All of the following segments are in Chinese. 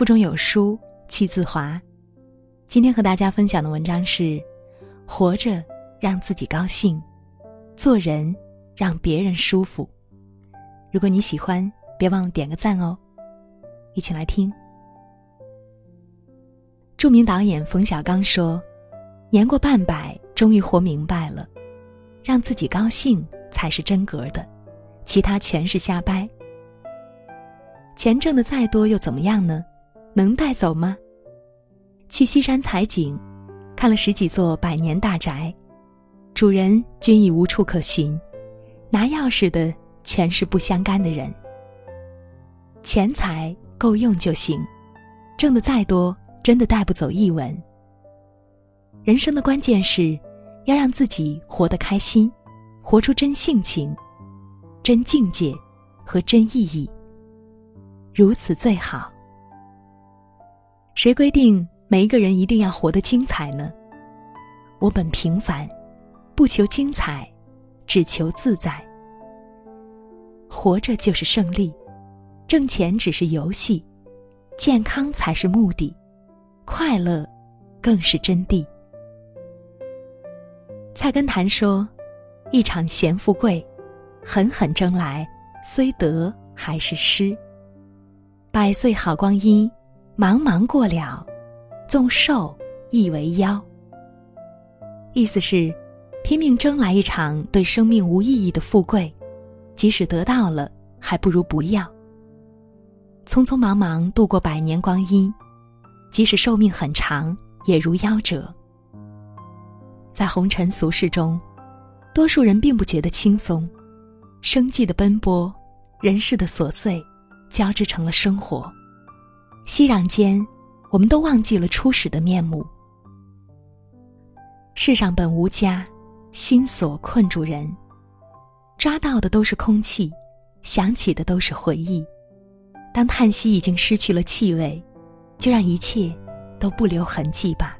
腹中有书气自华。今天和大家分享的文章是：活着让自己高兴，做人让别人舒服。如果你喜欢，别忘了点个赞哦。一起来听。著名导演冯小刚说：“年过半百，终于活明白了，让自己高兴才是真格的，其他全是瞎掰。钱挣的再多又怎么样呢？能带走吗？去西山采景，看了十几座百年大宅，主人均已无处可寻，拿钥匙的全是不相干的人。钱财够用就行，挣的再多。”真的带不走一文。人生的关键是，要让自己活得开心，活出真性情、真境界和真意义。如此最好。谁规定每一个人一定要活得精彩呢？我本平凡，不求精彩，只求自在。活着就是胜利，挣钱只是游戏，健康才是目的。快乐，更是真谛。菜根谭说：“一场闲富贵，狠狠争来，虽得还是失。百岁好光阴，茫茫过了，纵寿亦为夭。”意思是，拼命争来一场对生命无意义的富贵，即使得到了，还不如不要。匆匆忙忙度过百年光阴。即使寿命很长，也如夭折。在红尘俗世中，多数人并不觉得轻松，生计的奔波，人世的琐碎，交织成了生活。熙攘间，我们都忘记了初始的面目。世上本无家，心锁困住人。抓到的都是空气，想起的都是回忆。当叹息已经失去了气味。就让一切都不留痕迹吧。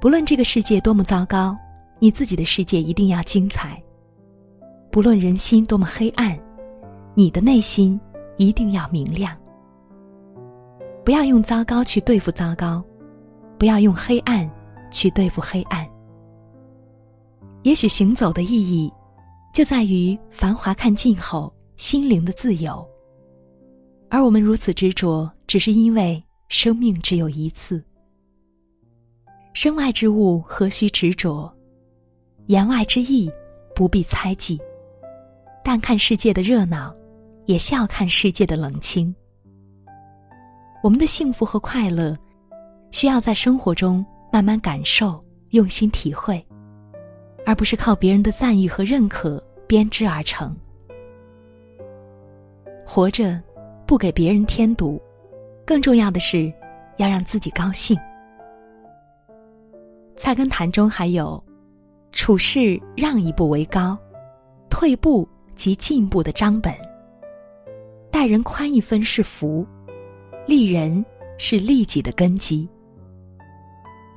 不论这个世界多么糟糕，你自己的世界一定要精彩。不论人心多么黑暗，你的内心一定要明亮。不要用糟糕去对付糟糕，不要用黑暗去对付黑暗。也许行走的意义，就在于繁华看尽后心灵的自由。而我们如此执着，只是因为生命只有一次。身外之物何须执着，言外之意不必猜忌。淡看世界的热闹，也笑看世界的冷清。我们的幸福和快乐，需要在生活中慢慢感受、用心体会，而不是靠别人的赞誉和认可编织而成。活着。不给别人添堵，更重要的是，要让自己高兴。菜根谭中还有“处事让一步为高，退步即进步”的章本。待人宽一分是福，利人是利己的根基。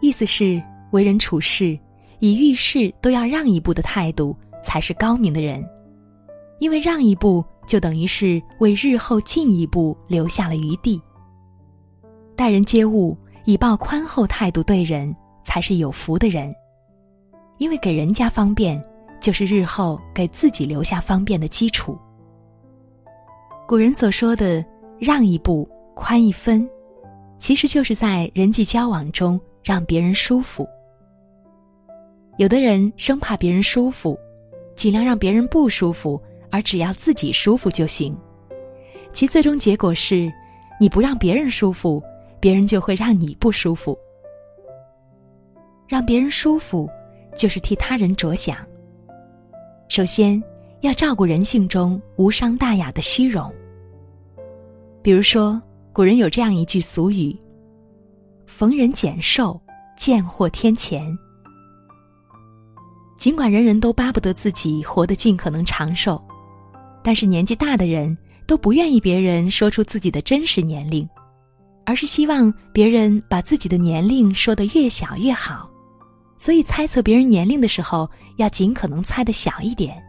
意思是，为人处事以遇事都要让一步的态度，才是高明的人，因为让一步。就等于是为日后进一步留下了余地。待人接物以抱宽厚态度对人，才是有福的人。因为给人家方便，就是日后给自己留下方便的基础。古人所说的“让一步，宽一分”，其实就是在人际交往中让别人舒服。有的人生怕别人舒服，尽量让别人不舒服。而只要自己舒服就行，其最终结果是，你不让别人舒服，别人就会让你不舒服。让别人舒服，就是替他人着想。首先，要照顾人性中无伤大雅的虚荣。比如说，古人有这样一句俗语：“逢人减寿，见货添钱。”尽管人人都巴不得自己活得尽可能长寿。但是年纪大的人都不愿意别人说出自己的真实年龄，而是希望别人把自己的年龄说得越小越好，所以猜测别人年龄的时候要尽可能猜得小一点。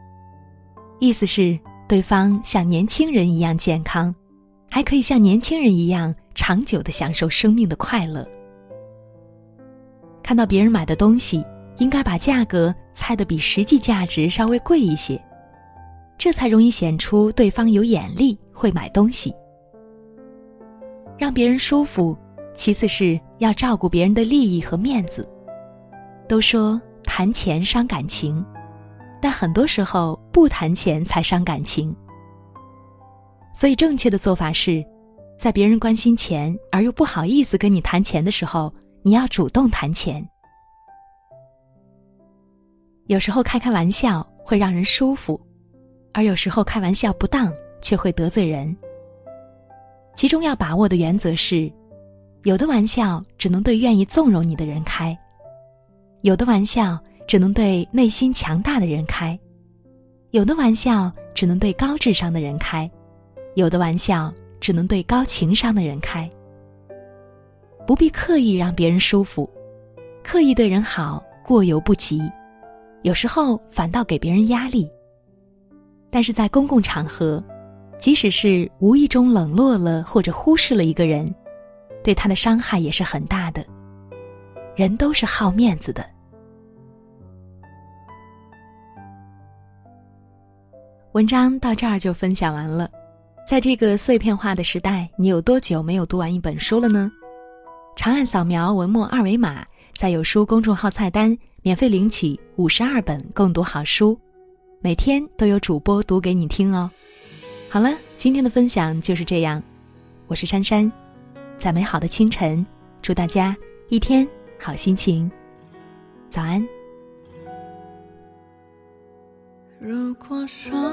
意思是对方像年轻人一样健康，还可以像年轻人一样长久的享受生命的快乐。看到别人买的东西，应该把价格猜得比实际价值稍微贵一些，这才容易显出对方有眼力，会买东西。让别人舒服，其次是要照顾别人的利益和面子。都说谈钱伤感情，但很多时候不谈钱才伤感情。所以正确的做法是，在别人关心钱而又不好意思跟你谈钱的时候，你要主动谈钱。有时候开开玩笑会让人舒服，而有时候开玩笑不当却会得罪人。其中要把握的原则是：有的玩笑只能对愿意纵容你的人开，有的玩笑只能对内心强大的人开，有的玩笑只能对高智商的人开，有的玩笑只能对高情商的人开。不必刻意让别人舒服，刻意对人好过犹不及，有时候反倒给别人压力。但是在公共场合。即使是无意中冷落了或者忽视了一个人，对他的伤害也是很大的。人都是好面子的。文章到这儿就分享完了。在这个碎片化的时代，你有多久没有读完一本书了呢？长按扫描文末二维码，在有书公众号菜单免费领取五十二本共读好书，每天都有主播读给你听哦。好了，今天的分享就是这样。我是珊珊，在美好的清晨，祝大家一天好心情。早安。如果说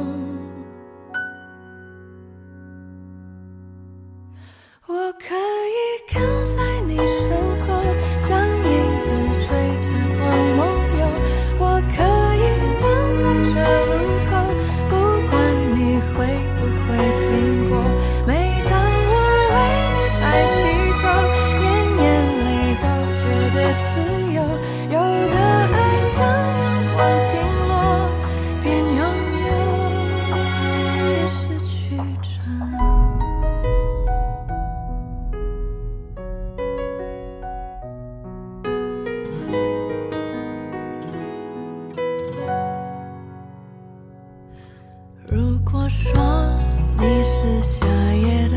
说你是夏夜